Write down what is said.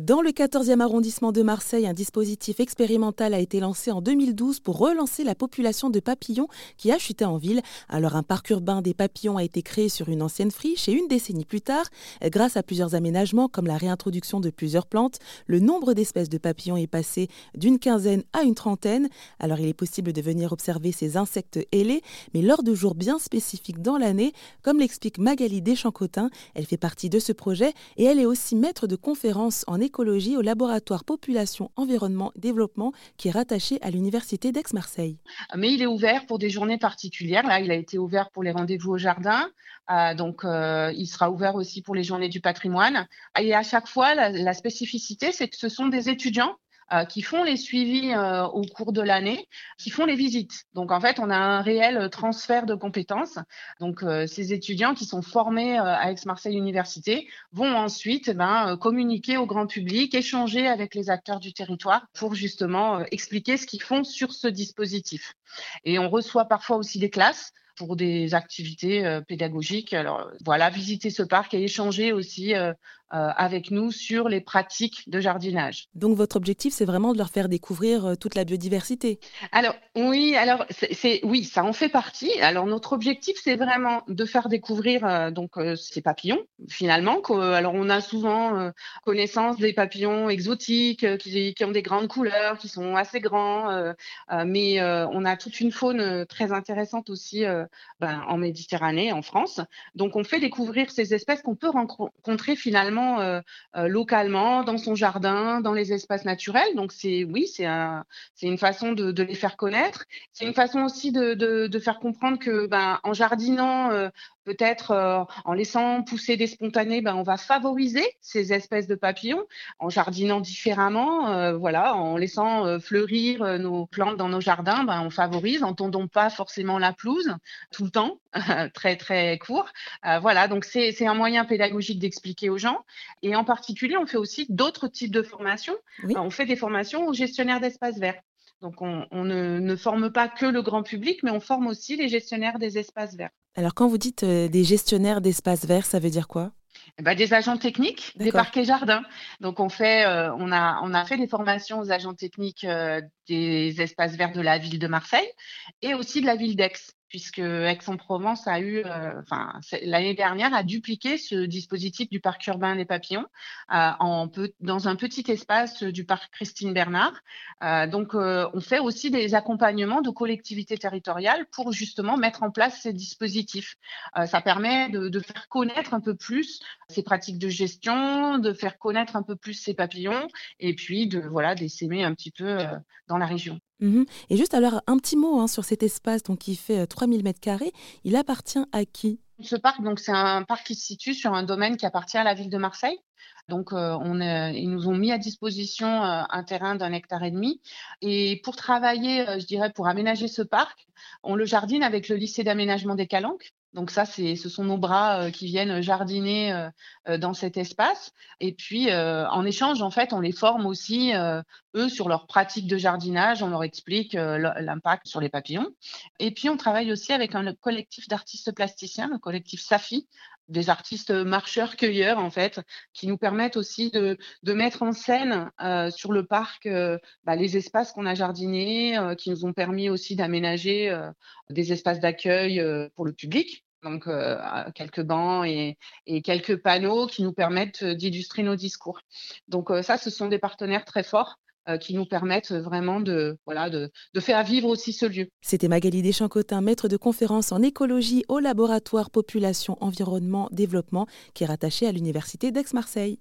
Dans le 14e arrondissement de Marseille, un dispositif expérimental a été lancé en 2012 pour relancer la population de papillons qui a chuté en ville. Alors un parc urbain des papillons a été créé sur une ancienne friche et une décennie plus tard, grâce à plusieurs aménagements comme la réintroduction de plusieurs plantes, le nombre d'espèces de papillons est passé d'une quinzaine à une trentaine. Alors il est possible de venir observer ces insectes ailés, mais lors de jours bien spécifiques dans l'année, comme l'explique Magali Deschamps-Cotin, elle fait partie de ce projet et elle est aussi maître de conférences en écologie au laboratoire Population, Environnement, Développement qui est rattaché à l'Université d'Aix-Marseille. Mais il est ouvert pour des journées particulières. Là, il a été ouvert pour les rendez-vous au jardin. Euh, donc, euh, il sera ouvert aussi pour les journées du patrimoine. Et à chaque fois, la spécificité, c'est que ce sont des étudiants euh, qui font les suivis euh, au cours de l'année, qui font les visites. Donc en fait, on a un réel transfert de compétences. Donc euh, ces étudiants qui sont formés à Aix-Marseille Université vont ensuite eh ben, communiquer au grand public, échanger avec les acteurs du territoire pour justement expliquer ce qu'ils font sur ce dispositif. Et on reçoit parfois aussi des classes pour des activités pédagogiques. Alors voilà, visiter ce parc et échanger aussi euh, avec nous sur les pratiques de jardinage. Donc votre objectif, c'est vraiment de leur faire découvrir euh, toute la biodiversité. Alors oui, alors c'est oui, ça en fait partie. Alors notre objectif, c'est vraiment de faire découvrir euh, donc ces papillons finalement. alors on a souvent connaissance des papillons exotiques qui, qui, ont des grandes couleurs, qui sont assez grands, mais on a toute une faune très intéressante aussi ben, en Méditerranée, en France. Donc on fait découvrir ces espèces qu'on peut rencontrer finalement euh, euh, localement, dans son jardin, dans les espaces naturels. Donc c'est oui, c'est un, c'est une façon de, les faire connaître. C'est une façon aussi de, faire comprendre que ben, en jardinant, euh, peut-être euh, en laissant pousser des spontanés, ben, on va favoriser ces espèces de papillons, en jardinant différemment, euh, voilà, en laissant euh, fleurir nos plantes dans nos jardins, ben, on favorise, en tondant pas forcément la pelouse tout le temps, très très court. voilà, donc c'est un moyen pédagogique d'expliquer aux gens. Et en particulier, on fait aussi d'autres types de formations. on fait des formations aux gestionnaires d'espaces verts. Donc, on, ne, forme pas que le grand public, mais on forme aussi les gestionnaires des espaces verts. Alors, quand vous dites euh, des gestionnaires d'espaces verts, ça veut dire quoi? Eh ben, des agents techniques des parcs et jardins. Donc on fait, euh, on a, on a fait des formations aux agents techniques euh, des espaces verts de la ville de Marseille et aussi de la ville d'Aix puisque Aix-en-Provence a eu, euh, enfin, l'année dernière, a dupliqué ce dispositif du parc urbain des papillons euh, dans un petit espace du parc Christine Bernard. Euh, donc, on fait aussi des accompagnements de collectivités territoriales pour justement mettre en place ces dispositifs. ça permet de, de, faire connaître un peu plus ces pratiques de gestion, de faire connaître un peu plus ces papillons, et puis de voilà d'essaimer un petit peu dans la région. Mmh Et juste alors, un petit mot hein, sur cet espace donc, qui fait 3000 euh, m2. Il appartient à qui? Ce parc, donc, c'est un parc qui se situe sur un domaine qui appartient à la ville de Marseille. Donc, euh, ils nous ont mis à disposition euh, un terrain d'un hectare et demi. Et pour travailler, je dirais, pour aménager ce parc, on le jardine avec le lycée d'aménagement des Calanques. Donc ça, ce sont nos bras euh, qui viennent jardiner euh, euh, dans cet espace. Et puis, en échange, en fait, on les forme aussi, eux, sur leur pratique de jardinage. On leur explique l'impact sur les papillons. Et puis, on travaille aussi avec un collectif d'artistes plasticiens, le collectif Safi, des artistes marcheurs cueilleurs en fait qui nous permettent aussi de, de mettre en scène euh, sur le parc euh, bah, les espaces qu'on a jardinés euh, qui nous ont permis aussi d'aménager des espaces d'accueil pour le public. Donc quelques bancs et, et, quelques panneaux qui nous permettent d'illustrer nos discours. Donc ça ce sont des partenaires très forts euh, qui nous permettent vraiment de, faire vivre aussi ce lieu. C'était Magali Deschamps-Cotin, maître de conférence en écologie au laboratoire Population, Environnement, Développement, qui est rattaché à l'Université d'Aix-Marseille.